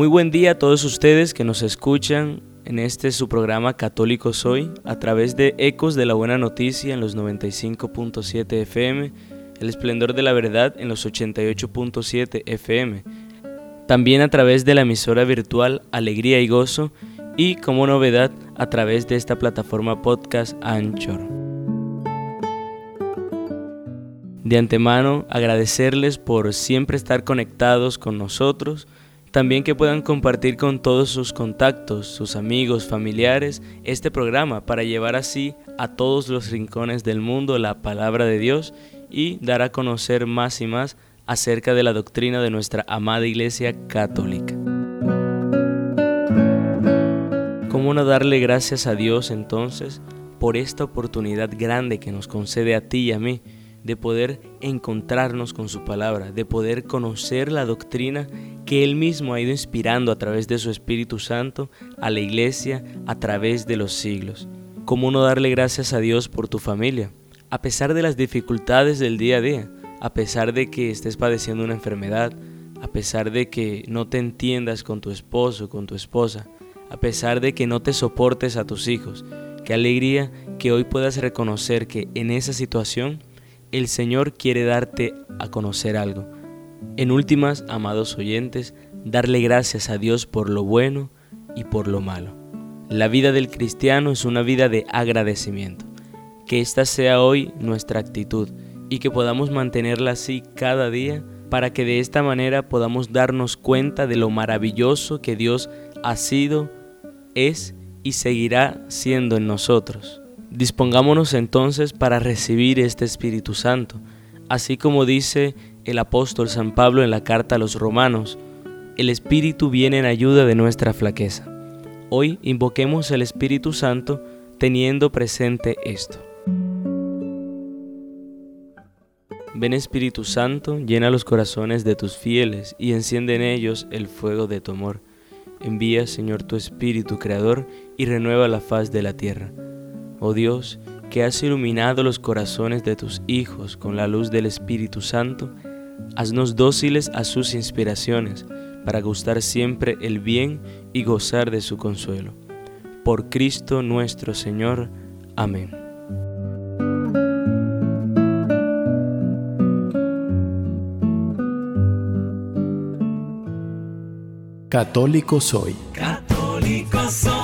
Muy buen día a todos ustedes que nos escuchan en este su programa Católico Soy a través de Ecos de la Buena Noticia en los 95.7 FM, El Esplendor de la Verdad en los 88.7 FM, también a través de la emisora virtual Alegría y Gozo y como novedad a través de esta plataforma podcast Anchor. De antemano agradecerles por siempre estar conectados con nosotros, también que puedan compartir con todos sus contactos, sus amigos, familiares, este programa para llevar así a todos los rincones del mundo la palabra de Dios y dar a conocer más y más acerca de la doctrina de nuestra amada Iglesia Católica. ¿Cómo no darle gracias a Dios entonces por esta oportunidad grande que nos concede a ti y a mí de poder encontrarnos con su palabra, de poder conocer la doctrina que Él mismo ha ido inspirando a través de su Espíritu Santo a la iglesia a través de los siglos? ¿Cómo no darle gracias a Dios por tu familia? A pesar de las dificultades del día a día, a pesar de que estés padeciendo una enfermedad, a pesar de que no te entiendas con tu esposo, con tu esposa, a pesar de que no te soportes a tus hijos, qué alegría que hoy puedas reconocer que en esa situación el Señor quiere darte a conocer algo. En últimas, amados oyentes, darle gracias a Dios por lo bueno y por lo malo. La vida del cristiano es una vida de agradecimiento. Que esta sea hoy nuestra actitud y que podamos mantenerla así cada día para que de esta manera podamos darnos cuenta de lo maravilloso que Dios ha sido, es y seguirá siendo en nosotros. Dispongámonos entonces para recibir este Espíritu Santo, así como dice el apóstol San Pablo en la carta a los romanos, el Espíritu viene en ayuda de nuestra flaqueza. Hoy invoquemos el Espíritu Santo teniendo presente esto. Ven Espíritu Santo, llena los corazones de tus fieles y enciende en ellos el fuego de tu amor. Envía, Señor, tu Espíritu Creador y renueva la faz de la tierra. Oh Dios, que has iluminado los corazones de tus hijos con la luz del Espíritu Santo, haznos dóciles a sus inspiraciones, para gustar siempre el bien y gozar de su consuelo. Por Cristo nuestro Señor. Amén. Católico Soy. Católico soy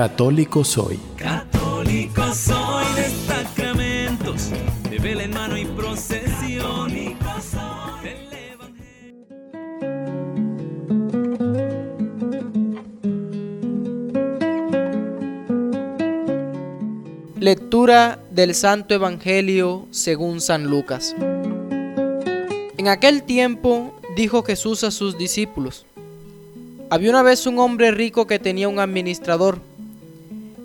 Católico soy. Católico soy de sacramentos, de vela y procesión. Del Evangelio. Lectura del Santo Evangelio según San Lucas. En aquel tiempo dijo Jesús a sus discípulos, había una vez un hombre rico que tenía un administrador,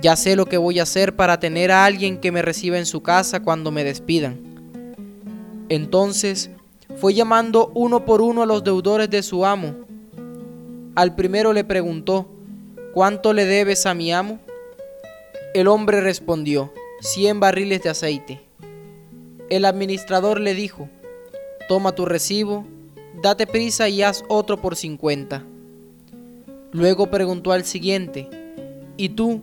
Ya sé lo que voy a hacer para tener a alguien que me reciba en su casa cuando me despidan. Entonces fue llamando uno por uno a los deudores de su amo. Al primero le preguntó, ¿cuánto le debes a mi amo? El hombre respondió, cien barriles de aceite. El administrador le dijo, toma tu recibo, date prisa y haz otro por cincuenta. Luego preguntó al siguiente, ¿y tú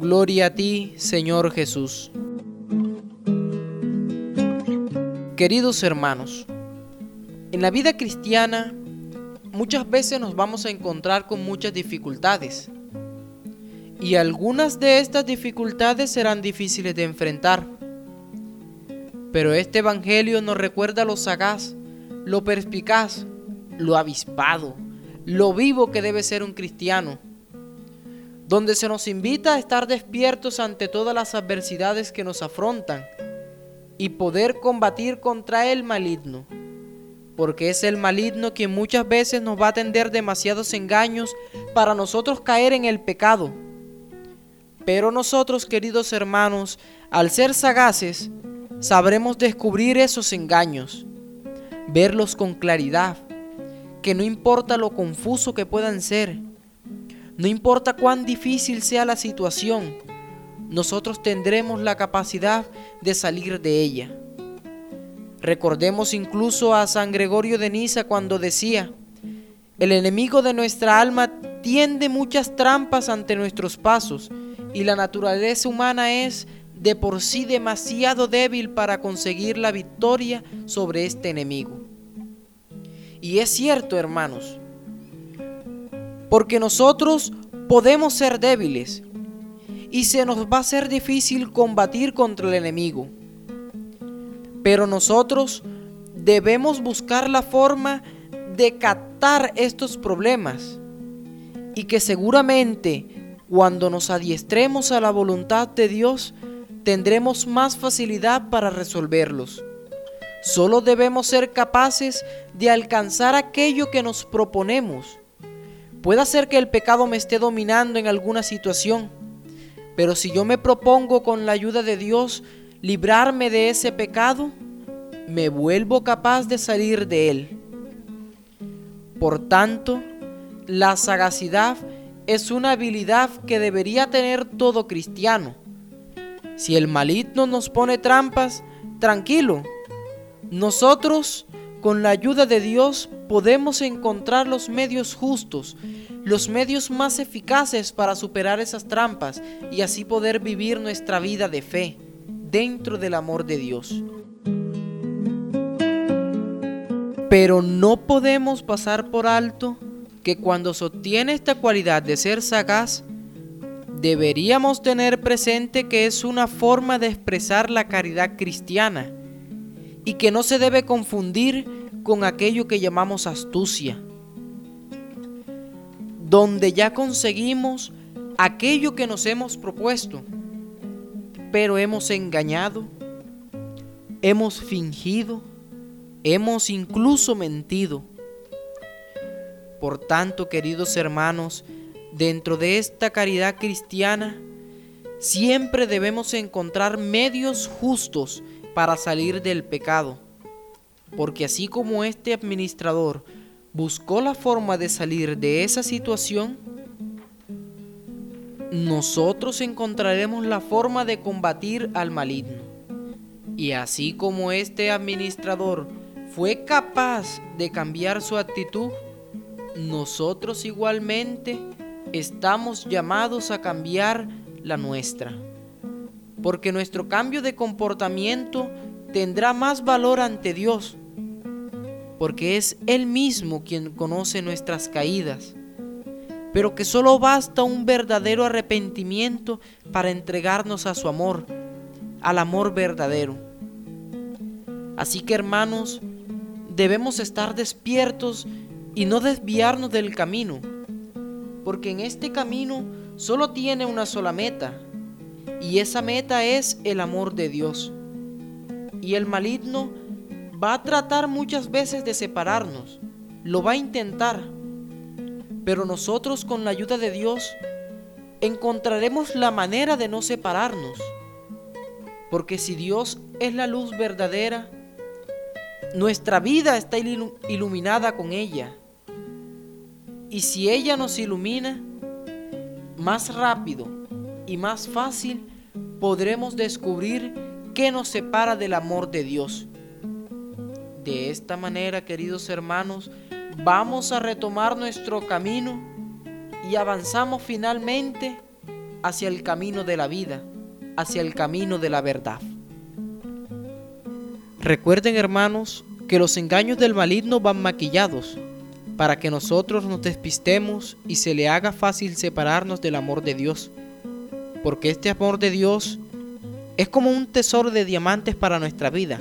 Gloria a ti, Señor Jesús. Queridos hermanos, en la vida cristiana muchas veces nos vamos a encontrar con muchas dificultades. Y algunas de estas dificultades serán difíciles de enfrentar. Pero este Evangelio nos recuerda lo sagaz, lo perspicaz, lo avispado, lo vivo que debe ser un cristiano, donde se nos invita a estar despiertos ante todas las adversidades que nos afrontan y poder combatir contra el maligno, porque es el maligno quien muchas veces nos va a tender demasiados engaños para nosotros caer en el pecado. Pero nosotros, queridos hermanos, al ser sagaces, sabremos descubrir esos engaños, verlos con claridad, que no importa lo confuso que puedan ser, no importa cuán difícil sea la situación, nosotros tendremos la capacidad de salir de ella. Recordemos incluso a San Gregorio de Niza cuando decía, el enemigo de nuestra alma tiende muchas trampas ante nuestros pasos y la naturaleza humana es de por sí demasiado débil para conseguir la victoria sobre este enemigo. Y es cierto, hermanos, porque nosotros podemos ser débiles y se nos va a ser difícil combatir contra el enemigo. Pero nosotros debemos buscar la forma de captar estos problemas y que seguramente cuando nos adiestremos a la voluntad de Dios tendremos más facilidad para resolverlos. Solo debemos ser capaces de alcanzar aquello que nos proponemos. Puede ser que el pecado me esté dominando en alguna situación, pero si yo me propongo con la ayuda de Dios librarme de ese pecado, me vuelvo capaz de salir de él. Por tanto, la sagacidad es una habilidad que debería tener todo cristiano. Si el maligno nos pone trampas, tranquilo, Nosotros, con la ayuda de Dios, podemos encontrar los medios justos, los medios más eficaces para superar esas trampas y así poder vivir nuestra vida de fe dentro del amor de Dios. Pero no podemos pasar por alto que cuando se obtiene esta cualidad de ser sagaz, deberíamos tener presente que es una forma de expresar la caridad cristiana y que no se debe confundir con aquello que llamamos astucia, donde ya conseguimos aquello que nos hemos propuesto, pero hemos engañado, hemos fingido, hemos incluso mentido. Por tanto, queridos hermanos, dentro de esta caridad cristiana, siempre debemos encontrar medios justos para salir del pecado, porque así como este administrador buscó la forma de salir de esa situación, nosotros encontraremos la forma de combatir al maligno. Y así como este administrador fue capaz de cambiar su actitud, nosotros igualmente estamos llamados a cambiar la nuestra. Porque nuestro cambio de comportamiento tendrá más valor ante Dios. Porque es Él mismo quien conoce nuestras caídas. Pero que solo basta un verdadero arrepentimiento para entregarnos a su amor, al amor verdadero. Así que hermanos, debemos estar despiertos y no desviarnos del camino, porque en este camino solo tiene una sola meta, y esa meta es el amor de Dios. Y el maligno va a tratar muchas veces de separarnos, lo va a intentar, pero nosotros con la ayuda de Dios encontraremos la manera de no separarnos, porque si Dios es la luz verdadera, nuestra vida está ilu- iluminada con ella. Y si ella nos ilumina, más rápido y más fácil podremos descubrir qué nos separa del amor de Dios. De esta manera, queridos hermanos, vamos a retomar nuestro camino y avanzamos finalmente hacia el camino de la vida, hacia el camino de la verdad. Recuerden hermanos que los engaños del maligno van maquillados para que nosotros nos despistemos y se le haga fácil separarnos del amor de Dios. Porque este amor de Dios es como un tesoro de diamantes para nuestra vida.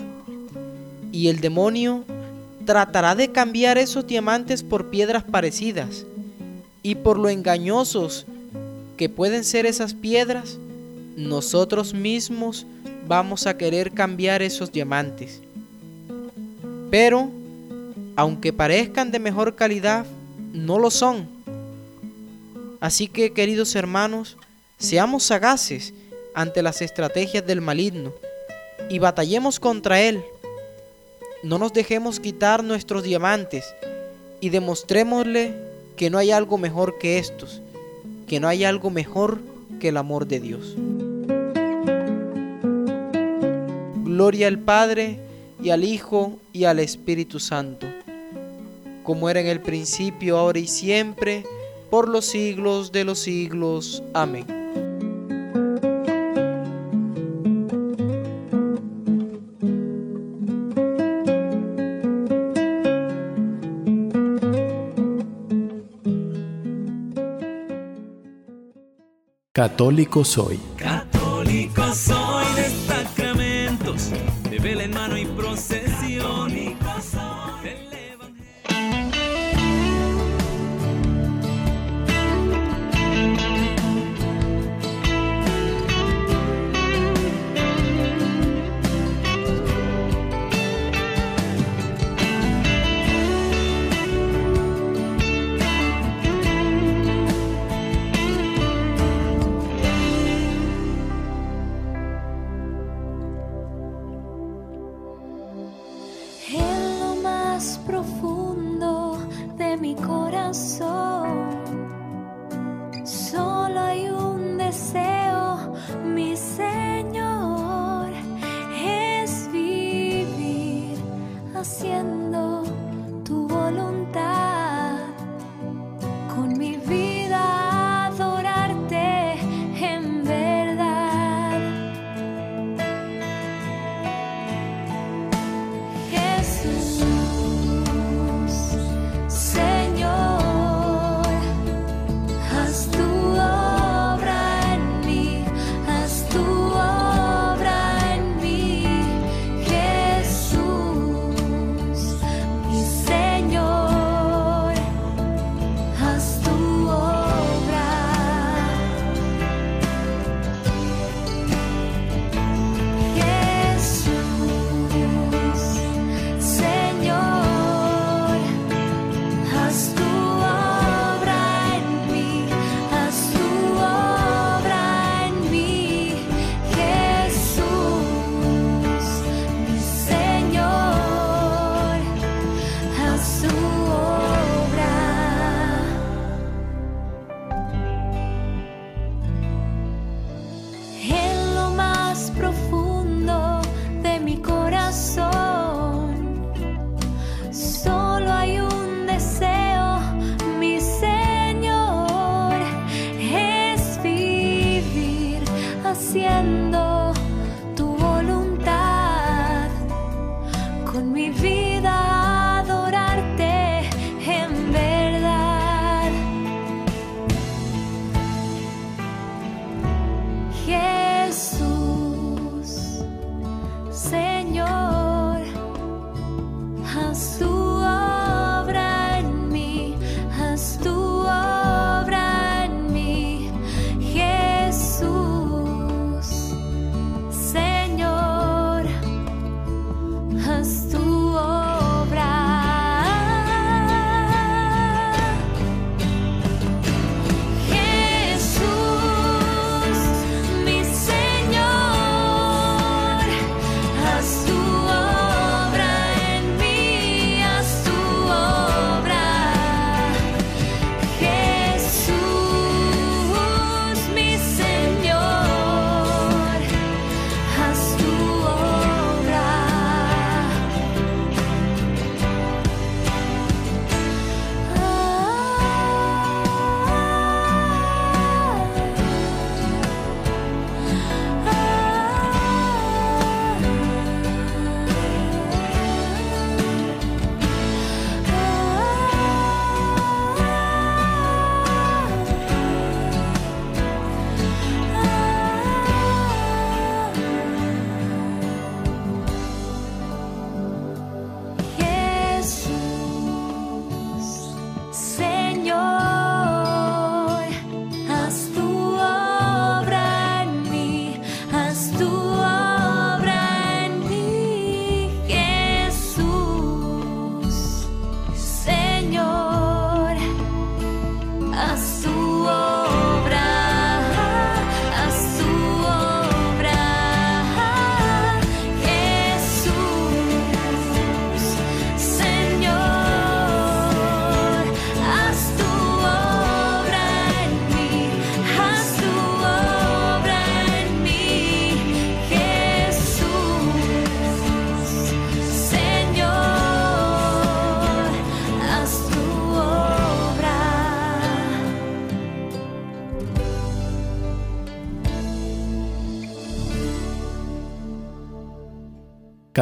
Y el demonio tratará de cambiar esos diamantes por piedras parecidas. Y por lo engañosos que pueden ser esas piedras, nosotros mismos vamos a querer cambiar esos diamantes. Pero, aunque parezcan de mejor calidad, no lo son. Así que, queridos hermanos, seamos sagaces ante las estrategias del maligno y batallemos contra él. No nos dejemos quitar nuestros diamantes y demostrémosle que no hay algo mejor que estos, que no hay algo mejor que el amor de Dios. Gloria al Padre y al Hijo y al Espíritu Santo, como era en el principio, ahora y siempre, por los siglos de los siglos. Amén. Católico soy. Un haz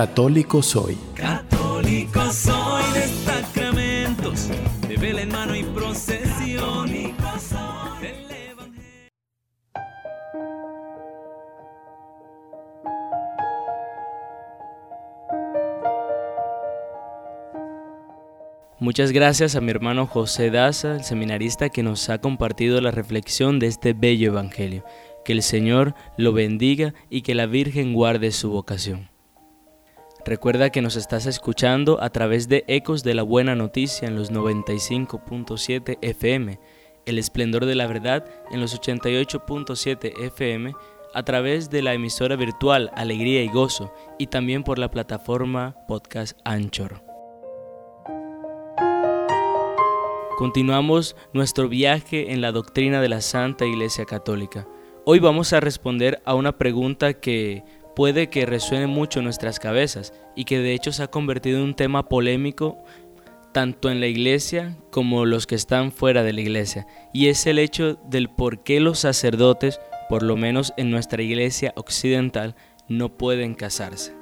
Católico soy. Católico soy de sacramentos, de vela en mano y procesión. Soy del Evangelio. Muchas gracias a mi hermano José Daza, el seminarista que nos ha compartido la reflexión de este bello Evangelio. Que el Señor lo bendiga y que la Virgen guarde su vocación. Recuerda que nos estás escuchando a través de Ecos de la Buena Noticia en los 95.7 FM, El Esplendor de la Verdad en los 88.7 FM, a través de la emisora virtual Alegría y Gozo y también por la plataforma Podcast Anchor. Continuamos nuestro viaje en la doctrina de la Santa Iglesia Católica. Hoy vamos a responder a una pregunta que puede que resuene mucho en nuestras cabezas y que de hecho se ha convertido en un tema polémico tanto en la iglesia como los que están fuera de la iglesia, y es el hecho del por qué los sacerdotes, por lo menos en nuestra iglesia occidental, no pueden casarse.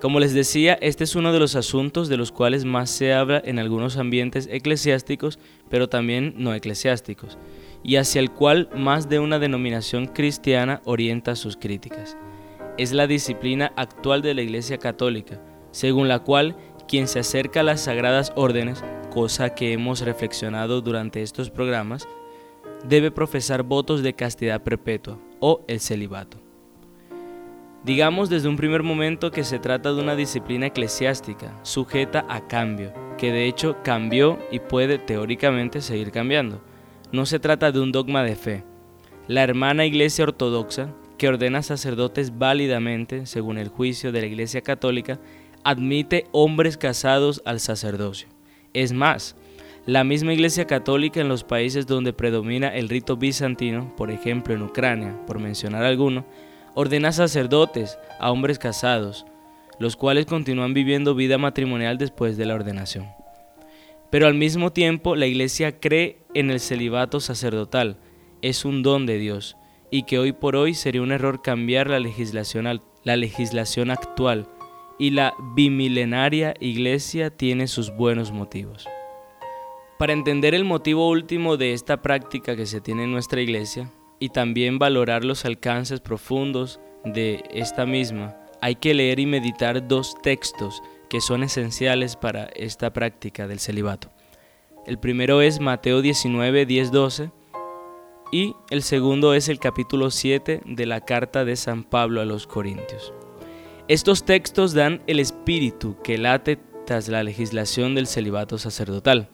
Como les decía, este es uno de los asuntos de los cuales más se habla en algunos ambientes eclesiásticos, pero también no eclesiásticos, y hacia el cual más de una denominación cristiana orienta sus críticas. Es la disciplina actual de la Iglesia Católica, según la cual quien se acerca a las sagradas órdenes, cosa que hemos reflexionado durante estos programas, debe profesar votos de castidad perpetua o el celibato. Digamos desde un primer momento que se trata de una disciplina eclesiástica, sujeta a cambio, que de hecho cambió y puede teóricamente seguir cambiando. No se trata de un dogma de fe. La hermana Iglesia Ortodoxa, que ordena sacerdotes válidamente, según el juicio de la Iglesia Católica, admite hombres casados al sacerdocio. Es más, la misma Iglesia Católica en los países donde predomina el rito bizantino, por ejemplo en Ucrania, por mencionar alguno, ordena sacerdotes a hombres casados, los cuales continúan viviendo vida matrimonial después de la ordenación. Pero al mismo tiempo la Iglesia cree en el celibato sacerdotal, es un don de Dios, y que hoy por hoy sería un error cambiar la legislación, la legislación actual, y la bimilenaria Iglesia tiene sus buenos motivos. Para entender el motivo último de esta práctica que se tiene en nuestra Iglesia, y también valorar los alcances profundos de esta misma, hay que leer y meditar dos textos que son esenciales para esta práctica del celibato. El primero es Mateo 19, 10, 12 y el segundo es el capítulo 7 de la carta de San Pablo a los Corintios. Estos textos dan el espíritu que late tras la legislación del celibato sacerdotal.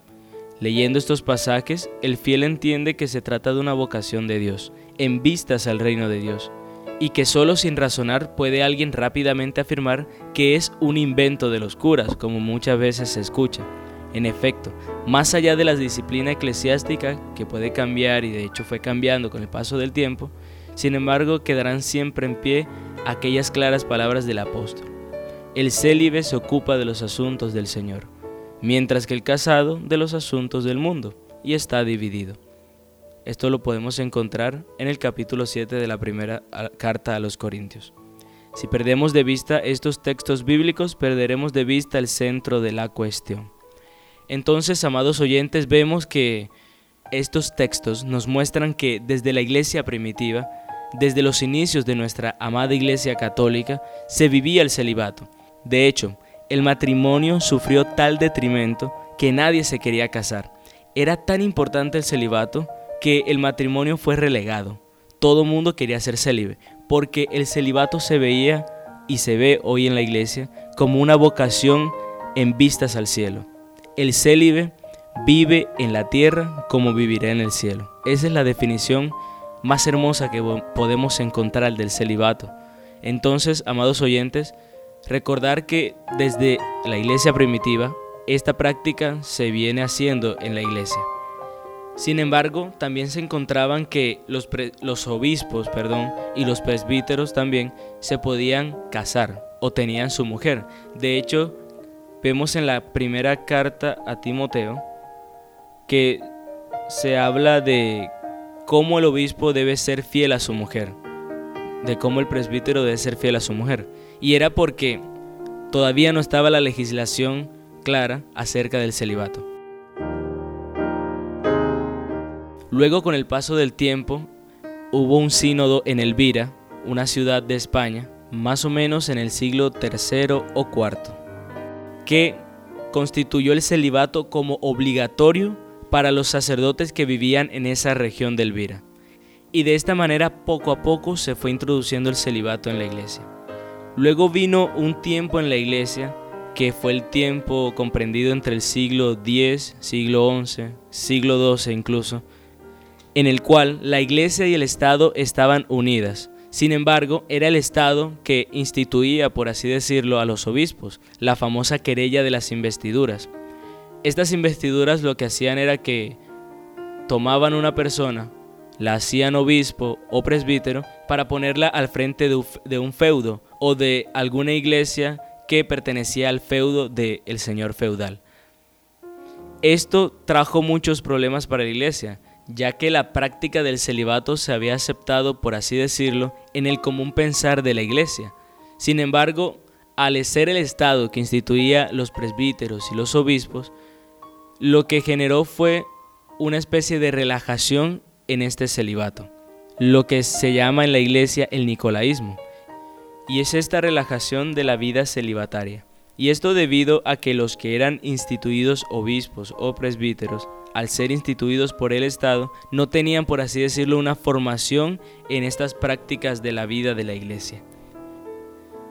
Leyendo estos pasajes, el fiel entiende que se trata de una vocación de Dios, en vistas al reino de Dios, y que solo sin razonar puede alguien rápidamente afirmar que es un invento de los curas, como muchas veces se escucha. En efecto, más allá de la disciplina eclesiástica, que puede cambiar y de hecho fue cambiando con el paso del tiempo, sin embargo quedarán siempre en pie aquellas claras palabras del apóstol. El célibe se ocupa de los asuntos del Señor mientras que el casado de los asuntos del mundo, y está dividido. Esto lo podemos encontrar en el capítulo 7 de la primera carta a los Corintios. Si perdemos de vista estos textos bíblicos, perderemos de vista el centro de la cuestión. Entonces, amados oyentes, vemos que estos textos nos muestran que desde la iglesia primitiva, desde los inicios de nuestra amada iglesia católica, se vivía el celibato. De hecho, el matrimonio sufrió tal detrimento que nadie se quería casar. Era tan importante el celibato que el matrimonio fue relegado. Todo mundo quería ser célibe, porque el celibato se veía y se ve hoy en la iglesia como una vocación en vistas al cielo. El célibe vive en la tierra como vivirá en el cielo. Esa es la definición más hermosa que podemos encontrar del celibato. Entonces, amados oyentes, Recordar que desde la iglesia primitiva, esta práctica se viene haciendo en la iglesia. Sin embargo, también se encontraban que los, los, obispos perdón, y los presbíteros también se podían casar o tenían su mujer. De hecho, vemos en la primera carta a Timoteo que se habla de cómo el obispo debe ser fiel a su mujer, de cómo el presbítero debe ser fiel a su mujer y era porque todavía no estaba la legislación clara acerca del celibato. Luego con el paso del tiempo hubo un sínodo en Elvira, una ciudad de España, más o menos en el siglo III o IV, que constituyó el celibato como obligatorio para los sacerdotes que vivían en esa región de Elvira. Y de esta manera poco a poco se fue introduciendo el celibato en la iglesia. Luego vino un tiempo en la iglesia que fue el tiempo comprendido entre el siglo X, siglo XI, siglo XII incluso, en el cual la iglesia y el Estado estaban unidas. Sin embargo, era el Estado que instituía, por así decirlo, a los obispos, la famosa querella de las investiduras. Estas investiduras lo que hacían era que tomaban una persona, la hacían obispo o presbítero para ponerla al frente de un- feudo o de alguna iglesia que pertenecía al feudo del señor feudal. Esto trajo muchos problemas para la iglesia, ya que la práctica del celibato se había aceptado, por así decirlo, en el común pensar de la iglesia. Sin embargo, al ser el Estado que instituía los presbíteros y los obispos, lo que generó fue una especie de relajación en este celibato, lo que se llama en la iglesia el nicolaísmo, y es esta relajación de la vida celibataria. Y esto debido a que los que eran instituidos obispos o presbíteros, al ser instituidos por el Estado, no tenían, por así decirlo, una formación en estas prácticas de la vida de la iglesia.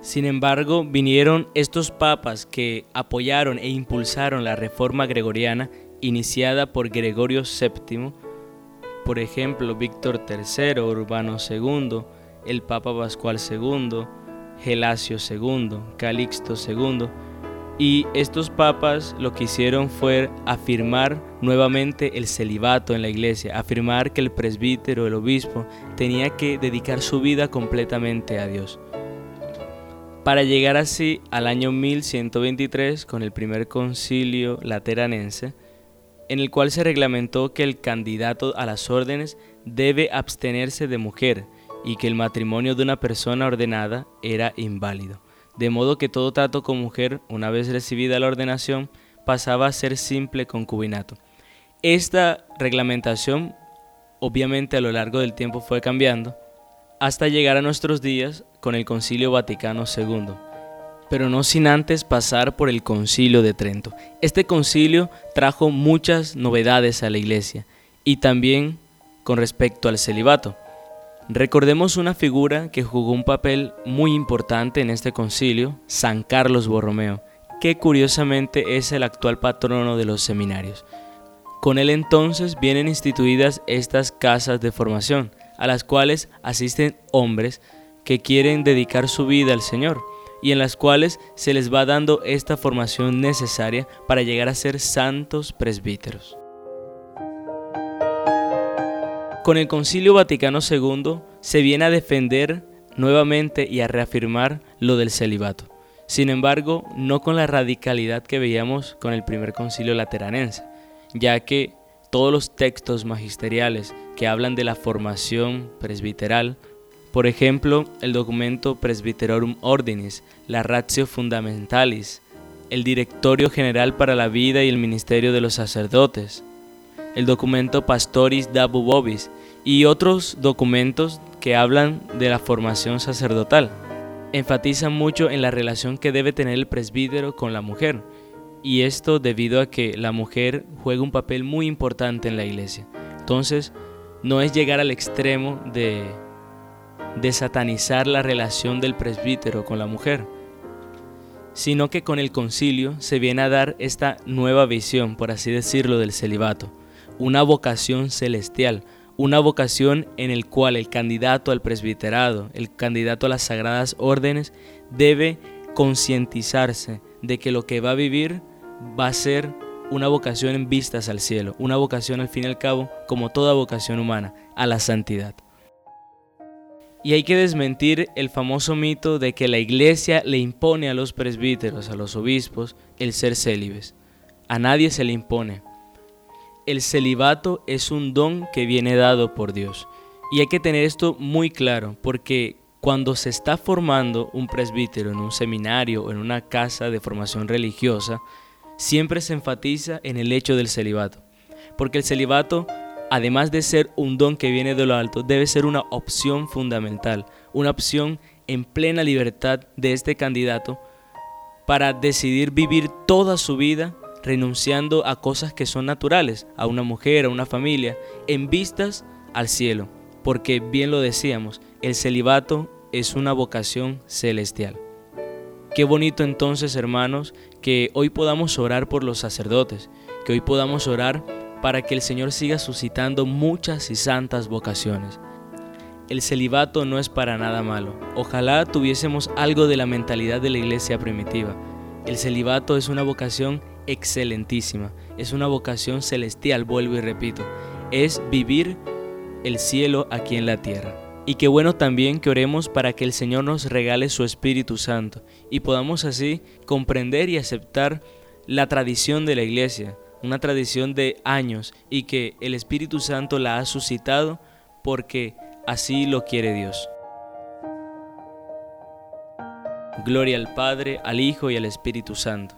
Sin embargo, vinieron estos papas que apoyaron e impulsaron la reforma gregoriana iniciada por Gregorio VII, por ejemplo, Víctor III, Urbano II, el Papa Pascual II, Gelasio II, Calixto II, y estos papas lo que hicieron fue afirmar nuevamente el celibato en la iglesia, afirmar que el presbítero, el obispo, tenía que dedicar su vida completamente a Dios. Para llegar así al año 1123 con el primer concilio lateranense, en el cual se reglamentó que el candidato a las órdenes debe abstenerse de mujer y que el matrimonio de una persona ordenada era inválido, de modo que todo trato con mujer, una vez recibida la ordenación, pasaba a ser simple concubinato. Esta reglamentación obviamente a lo largo del tiempo fue cambiando, hasta llegar a nuestros días con el Concilio Vaticano II, pero no sin antes pasar por el Concilio de Trento. Este concilio trajo muchas novedades a la Iglesia y también con respecto al celibato. Recordemos una figura que jugó un papel muy importante en este concilio, San Carlos Borromeo, que curiosamente es el actual patrono de los seminarios. Con él entonces vienen instituidas estas casas de formación, a las cuales asisten hombres que quieren dedicar su vida al Señor y en las cuales se les va dando esta formación necesaria para llegar a ser santos presbíteros. Con el Concilio Vaticano II se viene a defender nuevamente y a reafirmar lo del celibato. Sin embargo, no con la radicalidad que veíamos con el primer concilio lateranense, ya que todos los textos magisteriales que hablan de la formación presbiteral, por ejemplo, el documento Presbyterorum Ordinis, la Ratio Fundamentalis, el Directorio General para la Vida y el Ministerio de los Sacerdotes, el documento Pastoris Dabu Bobis y otros documentos que hablan de la formación sacerdotal. Enfatizan mucho en la relación que debe tener el presbítero con la mujer, y esto debido a que la mujer juega un papel muy importante en la iglesia. Entonces, no es llegar al extremo de, de satanizar la relación del presbítero con la mujer, sino que con el concilio se viene a dar esta nueva visión, por así decirlo, del celibato, una vocación celestial, una vocación en el cual el candidato al presbiterado, el candidato a las sagradas órdenes, debe concientizarse de que lo que va a vivir va a ser una vocación en vistas al cielo, una vocación al fin y al cabo, como toda vocación humana, a la santidad. Y hay que desmentir el famoso mito de que la iglesia le impone a los presbíteros, a los obispos, el ser célibes. A nadie se le impone. El celibato es un don que viene dado por Dios. Y hay que tener esto muy claro, porque cuando se está formando un presbítero en un seminario o en una casa de formación religiosa, siempre se enfatiza en el hecho del celibato. Porque el celibato, además de ser un don que viene de lo alto, debe ser una opción fundamental, una opción en plena libertad de este candidato para decidir vivir toda su vida renunciando a cosas que son naturales, a una mujer, a una familia, en vistas al cielo. Porque bien lo decíamos, el celibato es una vocación celestial. Qué bonito entonces, hermanos, que hoy podamos orar por los sacerdotes, que hoy podamos orar para que el Señor siga suscitando muchas y santas vocaciones. El celibato no es para nada malo. Ojalá tuviésemos algo de la mentalidad de la iglesia primitiva. El celibato es una vocación excelentísima, es una vocación celestial, vuelvo y repito. Es vivir el cielo aquí en la tierra. Y qué bueno también que oremos para que el Señor nos regale su Espíritu Santo y podamos así comprender y aceptar la tradición de la iglesia, una tradición de años y que el Espíritu Santo la ha suscitado porque así lo quiere Dios. Gloria al Padre, al Hijo y al Espíritu Santo,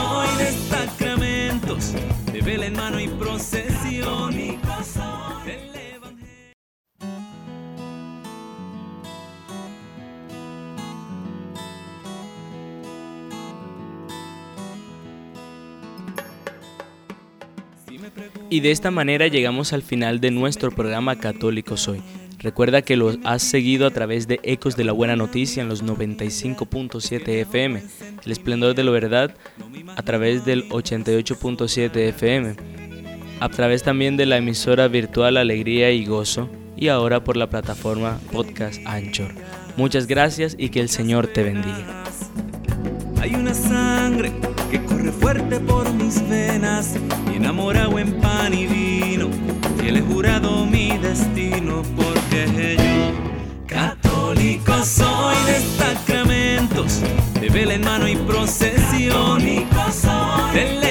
Y de esta manera llegamos al final de nuestro programa Católico Soy. Recuerda que lo has seguido a través de Ecos de la Buena Noticia en los 95.7 FM, El Esplendor de la Verdad a través del 88.7 FM, a través también de la emisora virtual Alegría y Gozo y ahora por la plataforma Podcast Anchor. Muchas gracias y que el Señor te bendiga que corre fuerte por mis venas y enamorado en pan y vino y él he jurado mi destino porque yo católico soy de sacramentos de vela en mano y procesión del